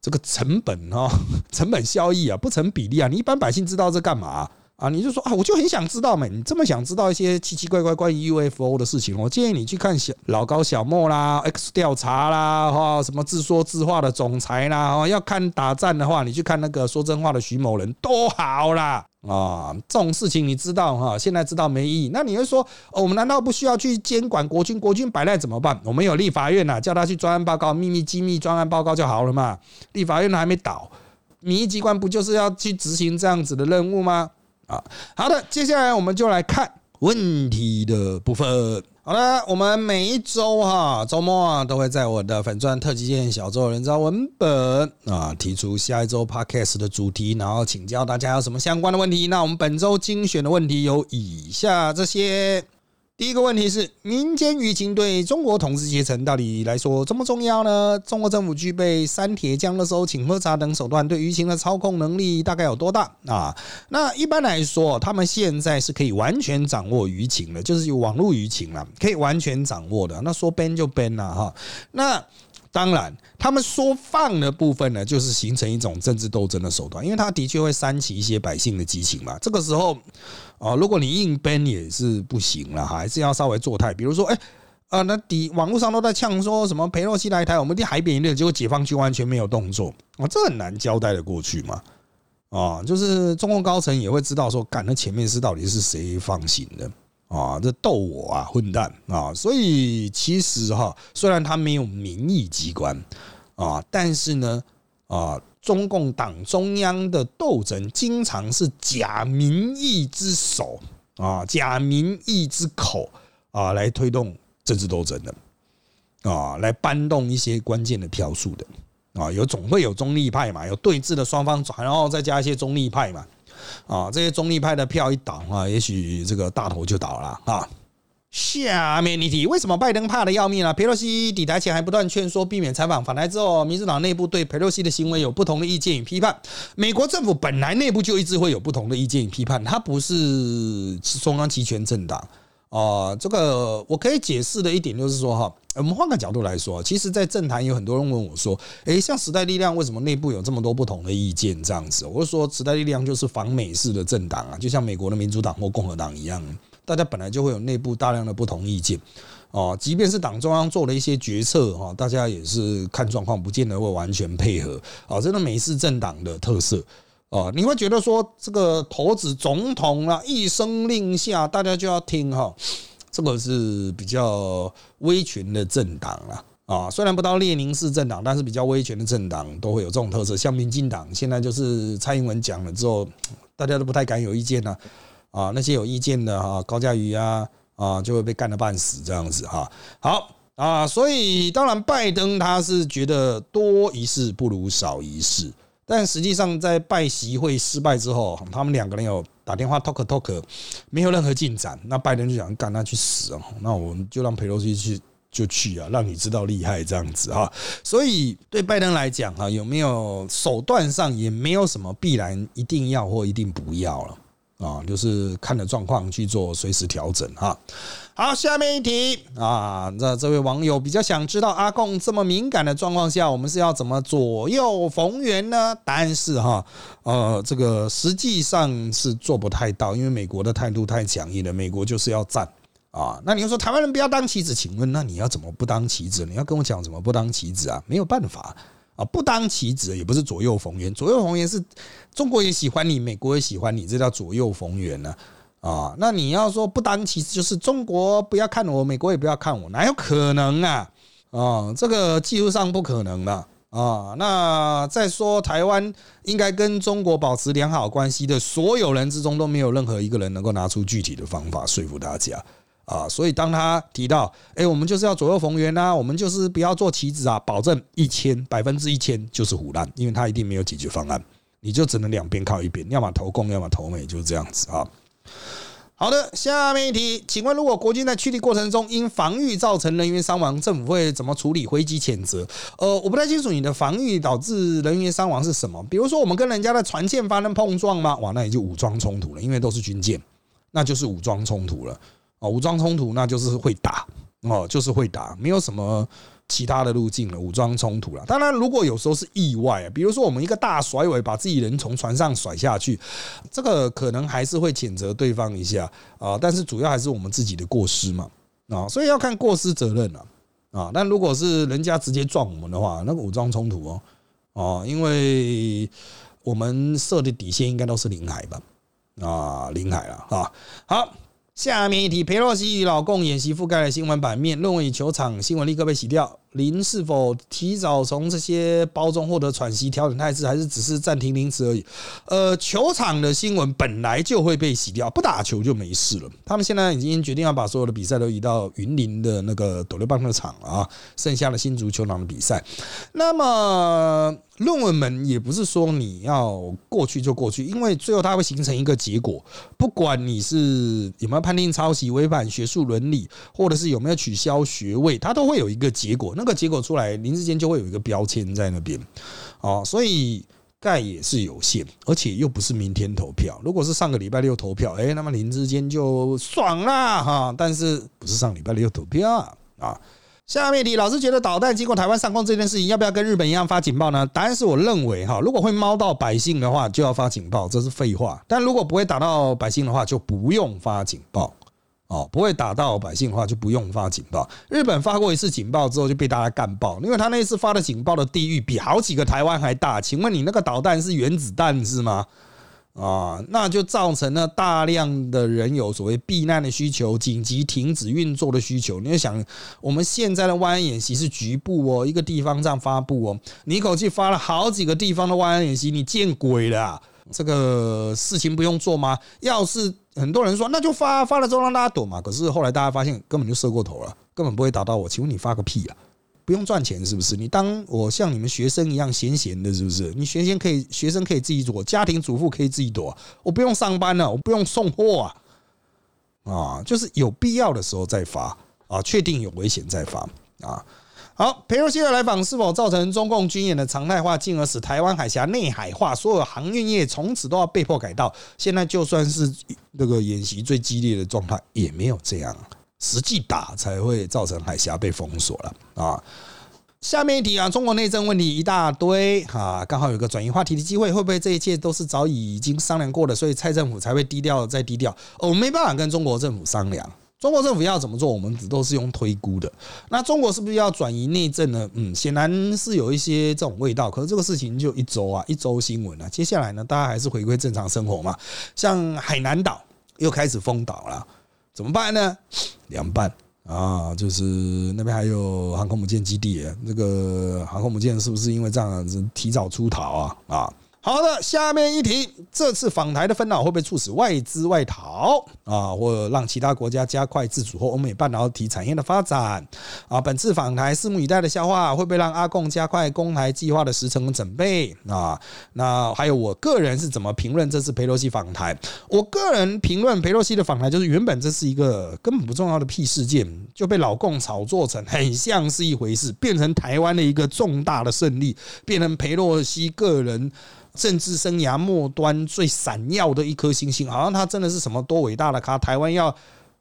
这个成本哦，成本效益啊不成比例啊！你一般百姓知道这干嘛？啊你就说啊，我就很想知道嘛。你这么想知道一些奇奇怪怪关于 UFO 的事情，我建议你去看小老高、小莫啦、X 调查啦，哈，什么自说自话的总裁啦，哦，要看打战的话，你去看那个说真话的徐某人，多好啦。啊，这种事情你知道哈？现在知道没意义。那你会说，我们难道不需要去监管国军？国军摆烂怎么办？我们有立法院呐，叫他去专案报告、秘密机密专案报告就好了嘛。立法院还没倒，民意机关不就是要去执行这样子的任务吗？啊，好的，接下来我们就来看问题的部分。好了，我们每一周哈周末啊，都会在我的粉钻特级线小周人造文本啊提出下一周 podcast 的主题，然后请教大家有什么相关的问题。那我们本周精选的问题有以下这些。第一个问题是，民间舆情对中国统治阶层到底来说这么重要呢？中国政府具备删铁匠的收、请喝茶等手段，对舆情的操控能力大概有多大啊？那一般来说，他们现在是可以完全掌握舆情的，就是有网络舆情了，可以完全掌握的。那说 ban 就 ban 了哈。那当然，他们说放的部分呢，就是形成一种政治斗争的手段，因为他的确会煽起一些百姓的激情嘛。这个时候啊，如果你硬编也是不行了，还是要稍微做态。比如说，哎啊，那底网络上都在呛说什么裴洛西来台，我们一定海扁一点，结果解放军完全没有动作啊，这很难交代的过去嘛。啊，就是中共高层也会知道说，干那前面是到底是谁放行的。啊，这逗我啊，混蛋啊！所以其实哈，虽然他没有民意机关啊，但是呢，啊，中共党中央的斗争经常是假民意之手啊，假民意之口啊，来推动政治斗争的啊，来搬动一些关键的票数的啊，有总会有中立派嘛，有对峙的双方，然后再加一些中立派嘛。啊，这些中立派的票一倒啊，也许这个大头就倒了啊。下面一题，为什么拜登怕的要命啊？佩洛西抵台前还不断劝说避免采访，返台之后，民主党内部对佩洛西的行为有不同的意见与批判。美国政府本来内部就一直会有不同的意见与批判，它不是中央集权政党。啊，这个我可以解释的一点就是说哈，我们换个角度来说，其实，在政坛有很多人问我说，诶，像时代力量为什么内部有这么多不同的意见这样子？我就说，时代力量就是反美式的政党啊，就像美国的民主党或共和党一样，大家本来就会有内部大量的不同意见哦，即便是党中央做了一些决策哈，大家也是看状况，不见得会完全配合啊，这个美式政党的特色。哦，你会觉得说这个头子总统啊一声令下，大家就要听哈，这个是比较威权的政党了啊。虽然不到列宁式政党，但是比较威权的政党都会有这种特色。像民进党现在就是蔡英文讲了之后，大家都不太敢有意见了啊。那些有意见的哈，高嘉瑜啊啊，就会被干得半死这样子哈。好啊，所以当然拜登他是觉得多一事不如少一事。但实际上，在拜习会失败之后，他们两个人有打电话 talk talk，没有任何进展。那拜登就想干他去死啊！那我们就让佩洛西去就去啊，让你知道厉害这样子哈。所以对拜登来讲哈，有没有手段上也没有什么必然一定要或一定不要了。啊，就是看的状况去做随时调整哈。好，下面一题啊，那这位网友比较想知道阿贡这么敏感的状况下，我们是要怎么左右逢源呢？答案是哈，呃，这个实际上是做不太到，因为美国的态度太强硬了，美国就是要战啊。那你又说台湾人不要当棋子，请问那你要怎么不当棋子？你要跟我讲怎么不当棋子啊？没有办法。啊，不当棋子也不是左右逢源，左右逢源是中国也喜欢你，美国也喜欢你，这叫左右逢源呢。啊那你要说不当棋子，就是中国不要看我，美国也不要看我，哪有可能啊？啊，这个技术上不可能的啊。那再说台湾应该跟中国保持良好关系的所有人之中，都没有任何一个人能够拿出具体的方法说服大家。啊，所以当他提到，哎，我们就是要左右逢源呐，我们就是不要做棋子啊，保证一千百分之一千就是胡乱，因为他一定没有解决方案，你就只能两边靠一边，要么投共，要么投美，就是这样子啊。好的，下面一题，请问如果国军在驱离过程中因防御造成人员伤亡，政府会怎么处理？回击谴责？呃，我不太清楚你的防御导致人员伤亡是什么？比如说我们跟人家的船舰发生碰撞吗？哇，那也就武装冲突了，因为都是军舰，那就是武装冲突了。哦，武装冲突那就是会打哦，就是会打，没有什么其他的路径了。武装冲突了，当然如果有时候是意外，比如说我们一个大甩尾把自己人从船上甩下去，这个可能还是会谴责对方一下啊。但是主要还是我们自己的过失嘛啊，所以要看过失责任了啊。但如果是人家直接撞我们的话，那个武装冲突哦哦，因为我们设的底线应该都是领海吧啊，领海了啊，好。下面一题：佩洛西与老公演习覆盖了新闻版面，论文与球场新闻立刻被洗掉。林是否提早从这些包中获得喘息、调整态势，还是只是暂停临时而已？呃，球场的新闻本来就会被洗掉，不打球就没事了。他们现在已经决定要把所有的比赛都移到云林的那个斗六棒球场了啊，剩下的新足球场的比赛。那么论文们也不是说你要过去就过去，因为最后它会形成一个结果，不管你是有没有判定抄袭、违反学术伦理，或者是有没有取消学位，它都会有一个结果。那那个结果出来，林志坚就会有一个标签在那边，哦，所以盖也是有限，而且又不是明天投票。如果是上个礼拜六投票，哎，那么林志坚就爽啦哈。但是不是上礼拜六投票啊？下面题，老师觉得导弹经过台湾上空这件事情，要不要跟日本一样发警报呢？答案是我认为哈，如果会猫到百姓的话，就要发警报，这是废话。但如果不会打到百姓的话，就不用发警报。哦，不会打到百姓的话，就不用发警报。日本发过一次警报之后，就被大家干爆，因为他那一次发的警报的地域比好几个台湾还大。请问你那个导弹是原子弹是吗？啊，那就造成了大量的人有所谓避难的需求、紧急停止运作的需求。你要想，我们现在的万安演习是局部哦，一个地方这样发布哦，你一口气发了好几个地方的万安演习，你见鬼了！这个事情不用做吗？要是很多人说，那就发发了之后让大家躲嘛。可是后来大家发现根本就射过头了，根本不会打到我。请问你发个屁啊！不用赚钱是不是？你当我像你们学生一样闲闲的，是不是？你学生可以学生可以自己躲，家庭主妇可以自己躲，我不用上班了，我不用送货啊！啊，就是有必要的时候再发啊，确定有危险再发啊。好，佩洛西的来访是否造成中共军演的常态化，进而使台湾海峡内海化？所有航运业从此都要被迫改道。现在就算是那个演习最激烈的状态，也没有这样。实际打才会造成海峡被封锁了啊！下面一题啊，中国内政问题一大堆啊，刚好有个转移话题的机会，会不会这一切都是早已已经商量过的？所以蔡政府才会低调再低调？我们没办法跟中国政府商量，中国政府要怎么做，我们只都是用推估的。那中国是不是要转移内政呢？嗯，显然是有一些这种味道。可是这个事情就一周啊，一周新闻啊，接下来呢，大家还是回归正常生活嘛。像海南岛又开始封岛了。怎么办呢？凉拌啊，就是那边还有航空母舰基地，这个航空母舰是不是因为这样子提早出逃啊？啊？好的，下面一题，这次访台的分恼会不会促使外资外逃啊，或让其他国家加快自主或欧美半导体产业的发展啊？本次访台，拭目以待的消化会不会让阿贡加快攻台计划的时程准备啊？那还有我个人是怎么评论这次佩洛西访台？我个人评论佩洛西的访台，就是原本这是一个根本不重要的屁事件，就被老共炒作成很像是一回事，变成台湾的一个重大的胜利，变成佩洛西个人。政治生涯末端最闪耀的一颗星星，好像他真的是什么多伟大的咖！台湾要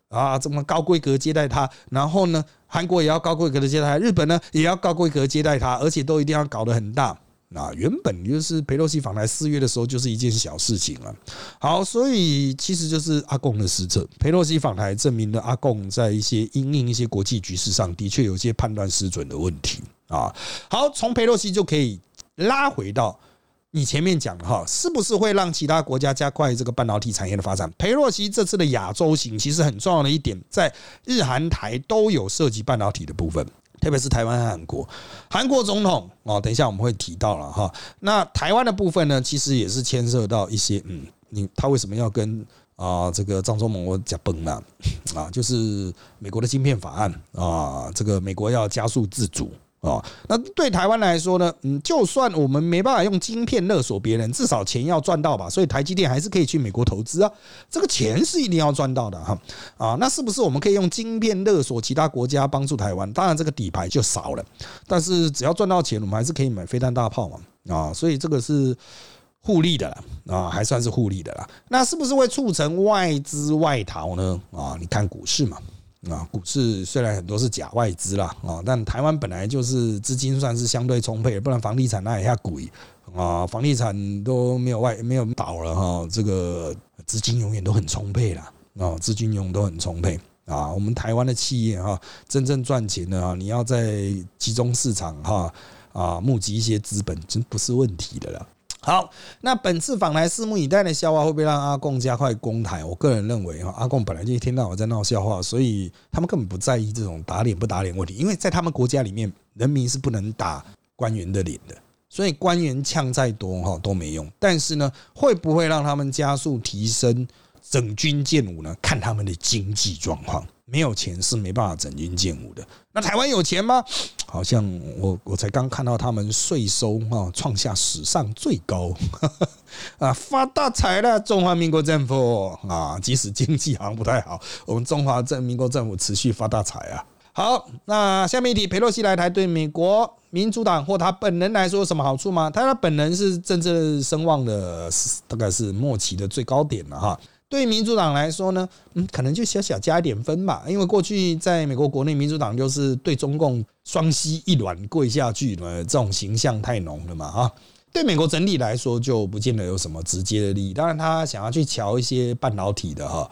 啊这么高规格接待他，然后呢，韩国也要高规格的接待，日本呢也要高规格接待他，而且都一定要搞得很大。那原本就是佩洛西访台四月的时候就是一件小事情了。好，所以其实就是阿贡的失策。佩洛西访台证明了阿贡在一些因应一些国际局势上的确有些判断失准的问题啊。好，从佩洛西就可以拉回到。你前面讲的哈，是不是会让其他国家加快这个半导体产业的发展？裴洛西这次的亚洲行，其实很重要的一点，在日韩台都有涉及半导体的部分，特别是台湾和韩国。韩国总统哦，等一下我们会提到了哈。那台湾的部分呢，其实也是牵涉到一些嗯，你他为什么要跟啊这个张忠谋讲崩呢？[laughs] 啊，就是美国的晶片法案啊，这个美国要加速自主。哦，那对台湾来说呢？嗯，就算我们没办法用晶片勒索别人，至少钱要赚到吧。所以台积电还是可以去美国投资啊，这个钱是一定要赚到的哈。啊，那是不是我们可以用晶片勒索其他国家帮助台湾？当然这个底牌就少了，但是只要赚到钱，我们还是可以买飞弹大炮嘛。啊，所以这个是互利的啦，啊，还算是互利的啦。那是不是会促成外资外逃呢？啊，你看股市嘛。啊，股市虽然很多是假外资啦，啊，但台湾本来就是资金算是相对充沛，不然房地产那一下鬼啊，房地产都没有外没有倒了哈，这个资金永远都很充沛啦，啊，资金永远都很充沛啊，我们台湾的企业哈，真正赚钱的啊，你要在集中市场哈啊募集一些资本，真不是问题的啦。好，那本次访台拭目以待的笑话会不会让阿贡加快攻台？我个人认为哈，阿贡本来就一天到晚在闹笑话，所以他们根本不在意这种打脸不打脸问题，因为在他们国家里面，人民是不能打官员的脸的，所以官员呛再多哈都没用。但是呢，会不会让他们加速提升整军建武呢？看他们的经济状况。没有钱是没办法整军建武的。那台湾有钱吗？好像我我才刚看到他们税收啊创下史上最高 [laughs] 啊，发大财了！中华民国政府啊，即使经济好像不太好，我们中华民国政府持续发大财啊。好，那下面一题，佩洛西来台对美国民主党或他本人来说有什么好处吗？他本人是政治声望的大概是末期的最高点了哈。对民主党来说呢，嗯，可能就小小加一点分吧，因为过去在美国国内，民主党就是对中共双膝一软跪下去了，这种形象太浓了嘛，哈。对美国整体来说，就不见得有什么直接的利益。当然，他想要去瞧一些半导体的哈，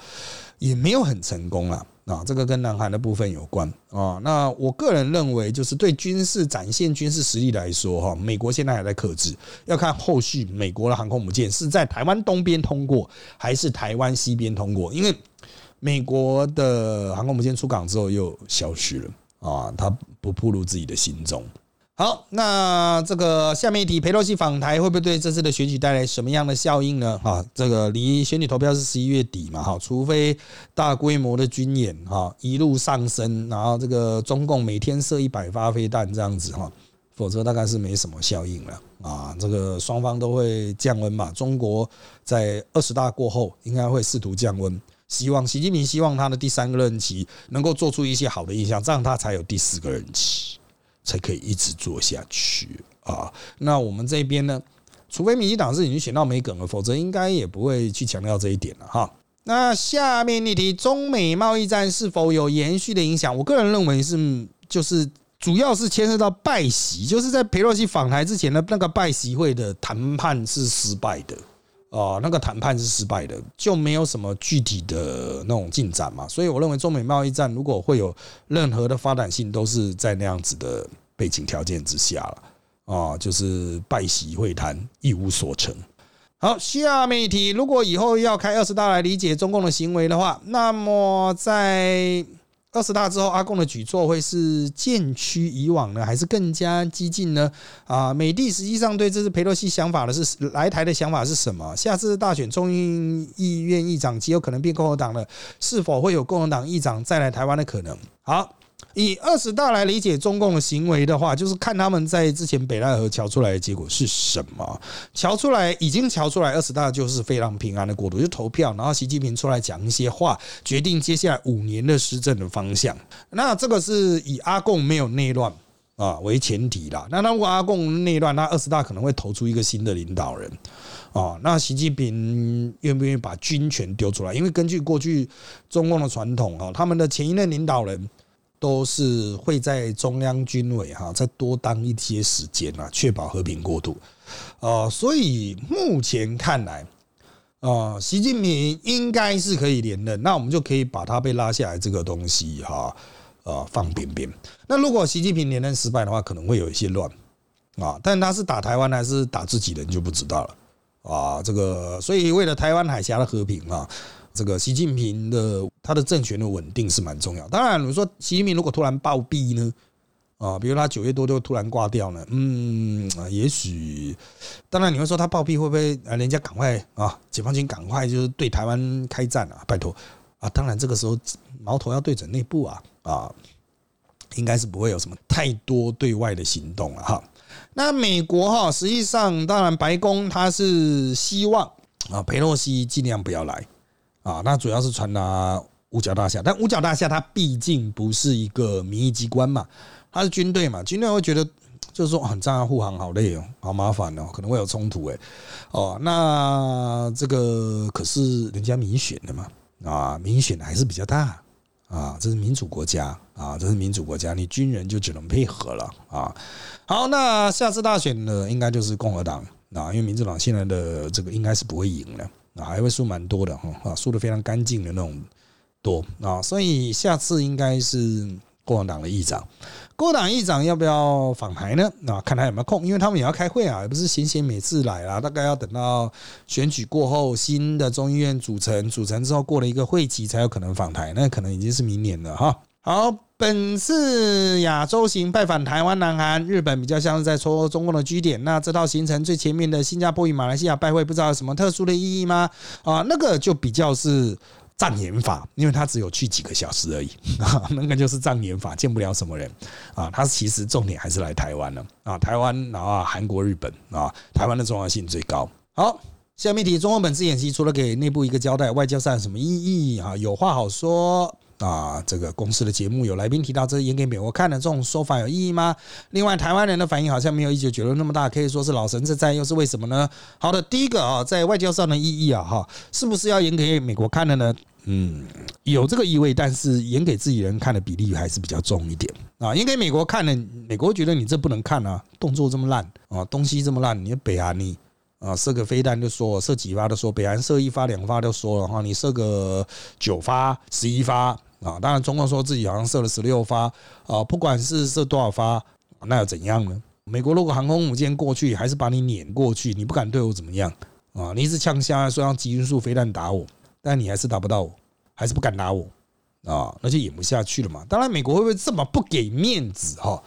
也没有很成功了。啊，这个跟南韩的部分有关啊。那我个人认为，就是对军事展现军事实力来说，哈，美国现在还在克制，要看后续美国的航空母舰是在台湾东边通过，还是台湾西边通过。因为美国的航空母舰出港之后又消失了啊，它不暴露自己的行踪。好，那这个下面一题，佩洛西访台会不会对这次的选举带来什么样的效应呢？哈，这个离选举投票是十一月底嘛，哈，除非大规模的军演哈一路上升，然后这个中共每天射一百发飞弹这样子哈，否则大概是没什么效应了啊。这个双方都会降温嘛，中国在二十大过后应该会试图降温，希望习近平希望他的第三个任期能够做出一些好的印象，这样他才有第四个任期。才可以一直做下去啊！那我们这边呢？除非民进党是已经选到没梗了，否则应该也不会去强调这一点了哈。那下面一题，中美贸易战是否有延续的影响？我个人认为是，就是主要是牵涉到拜习，就是在佩洛西访台之前的那个拜习会的谈判是失败的。哦，那个谈判是失败的，就没有什么具体的那种进展嘛。所以我认为中美贸易战如果会有任何的发展性，都是在那样子的背景条件之下了。啊，就是拜喜会谈一无所成。好，下面一题，如果以后要开二十大来理解中共的行为的话，那么在。二十大之后，阿贡的举措会是渐趋以往呢，还是更加激进呢？啊，美帝实际上对这次佩洛西想法的是来台的想法是什么？下次大选众议院议长极有可能变共和党了，是否会有共和党议长再来台湾的可能？好。以二十大来理解中共的行为的话，就是看他们在之前北戴河瞧出来的结果是什么。瞧出来已经瞧出来，二十大就是非常平安的过渡，就投票，然后习近平出来讲一些话，决定接下来五年的施政的方向。那这个是以阿贡没有内乱啊为前提啦。那如果阿贡内乱，那二十大可能会投出一个新的领导人啊。那习近平愿不愿意把军权丢出来？因为根据过去中共的传统啊，他们的前一任领导人。都是会在中央军委哈再多当一些时间啊，确保和平过渡。呃，所以目前看来，啊，习近平应该是可以连任，那我们就可以把他被拉下来这个东西哈，呃，放边边。那如果习近平连任失败的话，可能会有一些乱啊，但他是打台湾还是打自己人就不知道了啊。这个，所以为了台湾海峡的和平啊。这个习近平的他的政权的稳定是蛮重要。当然，你说习近平如果突然暴毙呢？啊，比如他九月多就突然挂掉呢？嗯，也许。当然，你会说他暴毙会不会啊？人家赶快啊，解放军赶快就是对台湾开战啊？拜托啊！当然，这个时候矛头要对准内部啊啊，应该是不会有什么太多对外的行动了哈。那美国哈，实际上当然白宫他是希望啊，佩洛西尽量不要来。啊，那主要是传达五角大厦，但五角大厦它毕竟不是一个民意机关嘛，它是军队嘛，军队会觉得就是说很障碍护航好累哦，好麻烦哦，可能会有冲突哎，哦，那这个可是人家民选的嘛，啊，民选的还是比较大啊，这是民主国家啊，这是民主国家，你军人就只能配合了啊。好，那下次大选呢，应该就是共和党啊，因为民主党现在的这个应该是不会赢了。啊，还会输蛮多的哈，啊，输的非常干净的那种多啊，所以下次应该是共和党的议长，共和党议长要不要访台呢？啊，看他有没有空，因为他们也要开会啊，也不是闲闲每次来啊，大概要等到选举过后，新的众议院组成，组成之后过了一个会期才有可能访台，那可能已经是明年了哈。好，本次亚洲行拜访台湾、南韩、日本，比较像是在戳中共的据点。那这套行程最前面的新加坡与马来西亚拜会，不知道有什么特殊的意义吗？啊，那个就比较是障眼法，因为他只有去几个小时而已啊，[laughs] 那个就是障眼法，见不了什么人啊。他其实重点还是来台湾了啊，台湾然后韩国、日本啊，台湾的重要性最高。好，下面题：中国本次演习除了给内部一个交代，外交上有什么意义啊？有话好说。啊，这个公司的节目有来宾提到，这演给美国看的这种说法有意义吗？另外，台湾人的反应好像没有一九九六那么大，可以说是老神在又是为什么呢？好的，第一个啊，在外交上的意义啊，哈，是不是要演给美国看的呢？嗯，有这个意味，但是演给自己人看的比例还是比较重一点啊。演给美国看的，美国觉得你这不能看啊，动作这么烂啊，东西这么烂，你北韩你。啊，射个飞弹就说射几发都说，北韩射一发两发就说了哈，你射个九发十一发啊，当然中共说自己好像射了十六发啊，不管是射多少发，那又怎样呢？美国如果航空母舰过去，还是把你碾过去，你不敢对我怎么样啊？你一直枪下说让极音速飞弹打我，但你还是打不到我，还是不敢打我啊，那就演不下去了嘛。当然，美国会不会这么不给面子哈？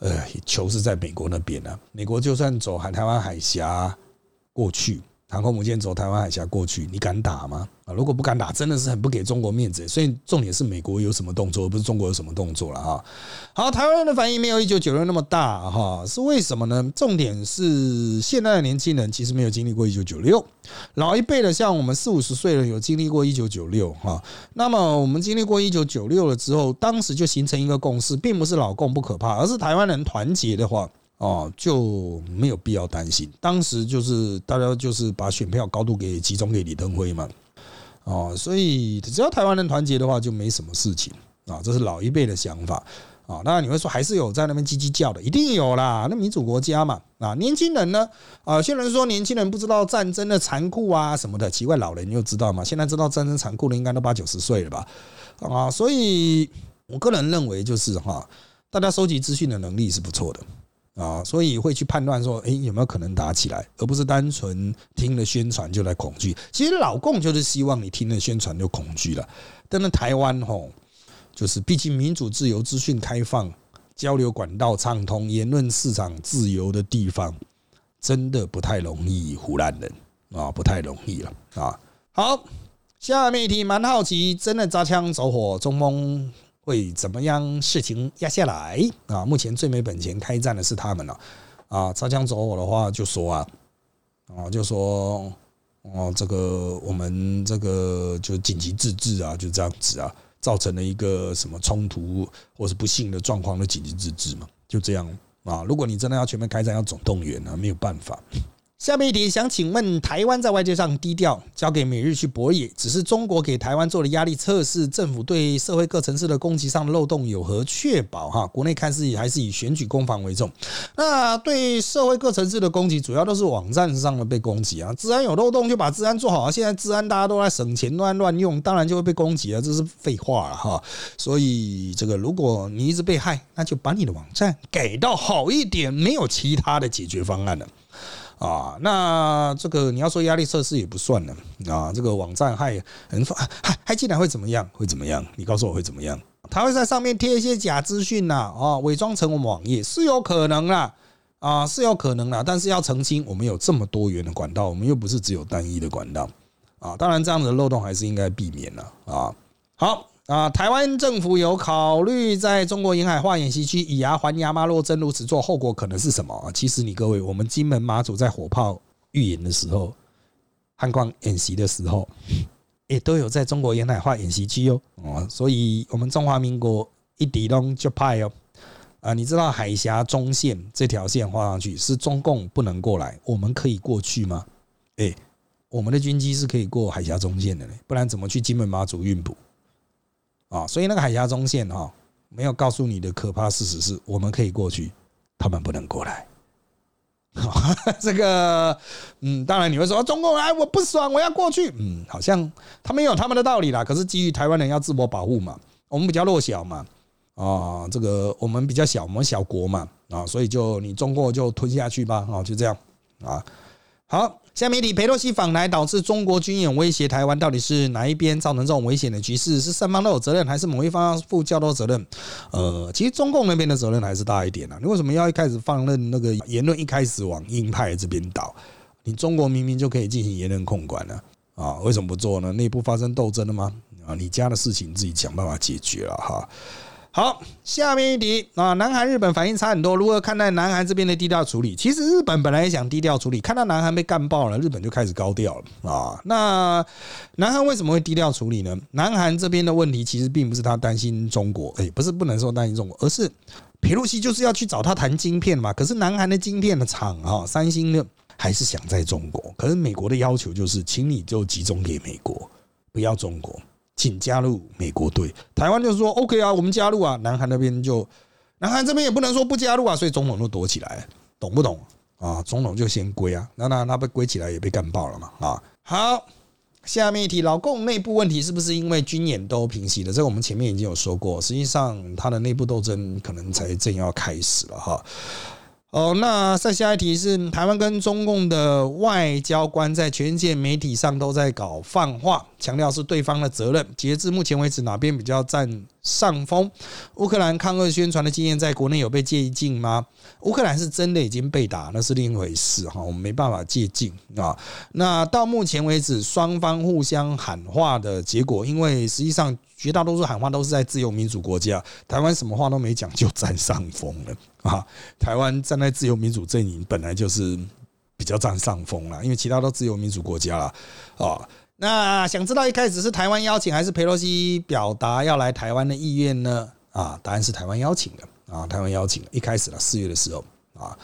呃，球是在美国那边呢，美国就算走海台湾海峡。过去航空母舰走台湾海峡过去，你敢打吗？啊，如果不敢打，真的是很不给中国面子。所以重点是美国有什么动作，而不是中国有什么动作了哈。好，台湾人的反应没有一九九六那么大哈，是为什么呢？重点是现在的年轻人其实没有经历过一九九六，老一辈的像我们四五十岁了，有经历过一九九六哈。那么我们经历过一九九六了之后，当时就形成一个共识，并不是老共不可怕，而是台湾人团结的话。哦，就没有必要担心。当时就是大家就是把选票高度给集中给李登辉嘛，哦，所以只要台湾人团结的话，就没什么事情啊。这是老一辈的想法啊。当然你会说还是有在那边叽叽叫的，一定有啦。那民主国家嘛，啊，年轻人呢，啊，有些人说年轻人不知道战争的残酷啊什么的，奇怪，老人又知道嘛？现在知道战争残酷的应该都八九十岁了吧？啊，所以我个人认为就是哈，大家收集资讯的能力是不错的。啊，所以会去判断说，哎，有没有可能打起来，而不是单纯听了宣传就来恐惧。其实老共就是希望你听了宣传就恐惧了。但是台湾吼，就是毕竟民主、自由、资讯开放、交流管道畅通、言论市场自由的地方，真的不太容易胡乱人啊，不太容易了啊。好，下面一题蛮好奇，真的扎枪走火，中锋。会怎么样？事情压下来啊！目前最没本钱开战的是他们了啊！擦枪走火的话，就说啊，啊，就说哦，这个我们这个就紧急自治啊，就这样子啊，造成了一个什么冲突或是不幸的状况的紧急自治嘛，就这样啊！如果你真的要全面开战，要总动员啊，没有办法。下面一题，想请问台湾在外界上低调，交给美日去博弈，只是中国给台湾做了压力测试，政府对社会各层次的攻击上的漏洞有何确保？哈，国内看似还是以选举攻防为重。那对社会各层次的攻击，主要都是网站上的被攻击啊。治安有漏洞就把治安做好，现在治安大家都在省钱乱乱用，当然就会被攻击了，这是废话了哈。所以这个如果你一直被害，那就把你的网站改到好一点，没有其他的解决方案了。啊，那这个你要说压力测试也不算了啊。这个网站害人害害进来会怎么样？会怎么样？你告诉我会怎么样？他会在上面贴一些假资讯呐，啊，伪装成我们网页是有可能啦，啊，是有可能啦。但是要澄清，我们有这么多元的管道，我们又不是只有单一的管道啊。当然，这样子的漏洞还是应该避免了啊。好。啊，台湾政府有考虑在中国沿海画演习区以牙还牙吗？若真如此做，后果可能是什么啊？其实你各位，我们金门马祖在火炮预演的时候，汉光演习的时候，也都有在中国沿海画演习区哦。哦，所以我们中华民国一抵东就派哦。啊，你知道海峡中线这条线画上去是中共不能过来，我们可以过去吗？哎，我们的军机是可以过海峡中线的嘞，不然怎么去金门马祖运补？啊，所以那个海峡中线哈，没有告诉你的可怕事实是，我们可以过去，他们不能过来。[laughs] 这个，嗯，当然你会说中共哎，我不爽，我要过去。嗯，好像他们有他们的道理啦。可是基于台湾人要自我保护嘛，我们比较弱小嘛，啊，这个我们比较小，我们小国嘛，啊，所以就你中国就吞下去吧，啊，就这样啊。好，下面题，佩洛西访台导致中国军演威胁台湾，到底是哪一边造成这种危险的局势？是三方都有责任，还是某一方负较多责任？呃，其实中共那边的责任还是大一点啊。你为什么要一开始放任那个言论一开始往鹰派这边倒？你中国明明就可以进行言论控管了啊，为什么不做呢？内部发生斗争了吗？啊，你家的事情自己想办法解决了哈。好，下面一题啊，南韩、日本反应差很多，如何看待南韩这边的低调处理？其实日本本来也想低调处理，看到南韩被干爆了，日本就开始高调了啊。那南韩为什么会低调处理呢？南韩这边的问题其实并不是他担心中国，哎，不是不能说担心中国，而是佩洛西就是要去找他谈晶片嘛。可是南韩的晶片的厂啊，三星的还是想在中国，可是美国的要求就是，请你就集中给美国，不要中国。请加入美国队，台湾就是说 OK 啊，我们加入啊。南韩那边就，南韩这边也不能说不加入啊，所以总统都躲起来，懂不懂啊？总统就先归啊，那那那被归起来也被干爆了嘛啊。好，下面一题，老共内部问题是不是因为军演都平息了？这个我们前面已经有说过，实际上他的内部斗争可能才正要开始了哈。哦，那再下一题是台湾跟中共的外交官在全世界媒体上都在搞放话，强调是对方的责任。截至目前为止，哪边比较占上风？乌克兰抗俄宣传的经验在国内有被借鉴吗？乌克兰是真的已经被打，那是另一回事哈，我们没办法借鉴啊。那到目前为止，双方互相喊话的结果，因为实际上绝大多数喊话都是在自由民主国家，台湾什么话都没讲就占上风了。啊，台湾站在自由民主阵营，本来就是比较占上风了，因为其他都自由民主国家了啊。那想知道一开始是台湾邀请，还是佩洛西表达要来台湾的意愿呢？啊，答案是台湾邀请的啊，台湾邀请的。一开始了四月的时候啊，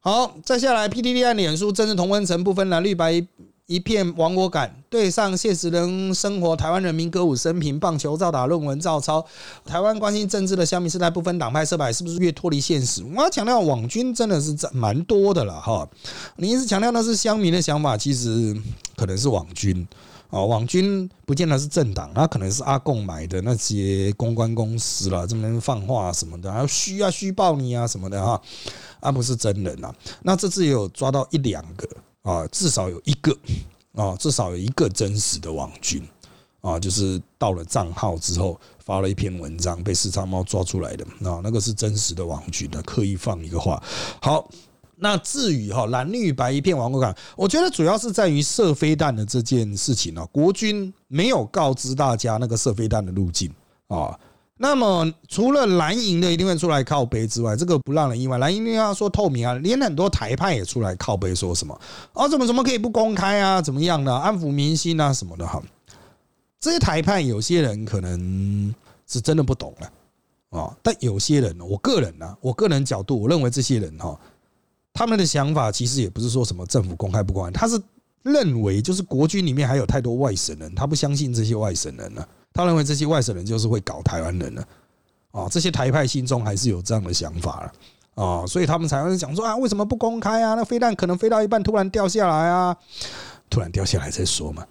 好，再下来 PDD 案脸书政治同温层不分蓝绿白。一片亡国感，对上现实人生活，台湾人民歌舞升平，棒球照打，论文照抄。台湾关心政治的乡民世代不分党派色派，是不是越脱离现实？我要强调，网军真的是蛮多的了哈。你一直强调那是乡民的想法，其实可能是网军啊。网军不见得是政党，那可能是阿贡买的那些公关公司啦，这么放话什么的，还要虚啊虚报你啊什么的哈，而不是真人啊。那这次也有抓到一两个。啊，至少有一个啊，至少有一个真实的网军啊，就是到了账号之后发了一篇文章，被四叉猫抓出来的啊，那个是真实的网军的，刻意放一个话。好，那至于哈蓝绿白一片网国感，我觉得主要是在于射飞弹的这件事情呢，国军没有告知大家那个射飞弹的路径啊。那么，除了蓝营的一定会出来靠背之外，这个不让人意外。蓝营要说透明啊，连很多台派也出来靠背，说什么啊？怎么怎么可以不公开啊？怎么样的安抚民心啊？什么的哈？这些台派有些人可能是真的不懂了啊，但有些人，我个人呢，我个人角度，我认为这些人哈，他们的想法其实也不是说什么政府公开不公开，他是认为就是国军里面还有太多外省人，他不相信这些外省人呢。他认为这些外省人就是会搞台湾人了，啊，这些台派心中还是有这样的想法了，啊，所以他们才会讲说啊，为什么不公开啊？那飞弹可能飞到一半突然掉下来啊，突然掉下来再说嘛，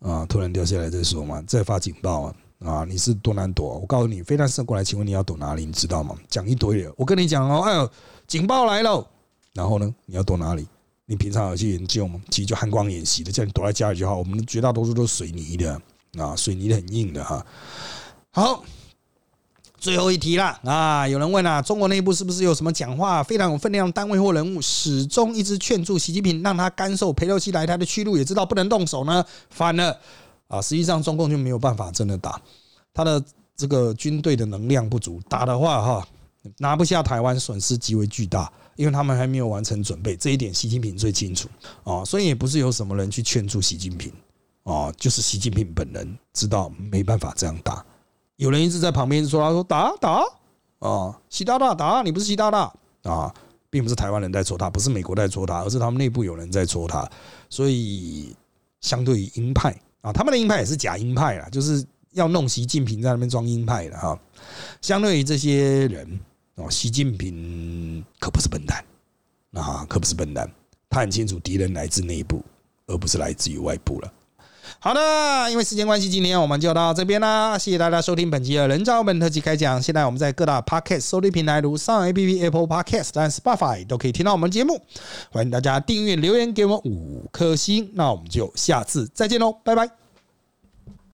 啊，突然掉下来再说嘛，再发警报啊，啊，你是多难躲？我告诉你，飞弹射过来，请问你要躲哪里？你知道吗？讲一堆的，我跟你讲哦，哎呦，警报来了，然后呢，你要躲哪里？你平常有去研究吗？其实就寒光演习的，叫你躲在家里就好。我们绝大多数都是水泥的。啊水泥很硬的哈。好，最后一题啦。啊，有人问啊，中国内部是不是有什么讲话非常有分量单位或人物，始终一直劝住习近平，让他甘受裴洛西来台的屈辱，也知道不能动手呢？反了啊，实际上中共就没有办法真的打，他的这个军队的能量不足，打的话哈，拿不下台湾，损失极为巨大，因为他们还没有完成准备，这一点习近平最清楚啊。所以也不是有什么人去劝住习近平。哦，就是习近平本人知道没办法这样打，有人一直在旁边说：“他说打打啊，习大大打你不是习大大啊，并不是台湾人在戳他，不是美国在戳他，而是他们内部有人在戳他。所以，相对于鹰派啊，他们的鹰派也是假鹰派啦，就是要弄习近平在那边装鹰派的哈。相对于这些人哦，习近平可不是笨蛋啊，可不是笨蛋，他很清楚敌人来自内部，而不是来自于外部了。好的，因为时间关系，今天我们就到这边啦。谢谢大家收听本期的《人造本特辑》开讲。现在我们在各大 Podcast 收听平台，如上 A P P、Apple Podcast、但 Spotify 都可以听到我们节目。欢迎大家订阅、留言给我们五颗星。那我们就下次再见喽，拜拜。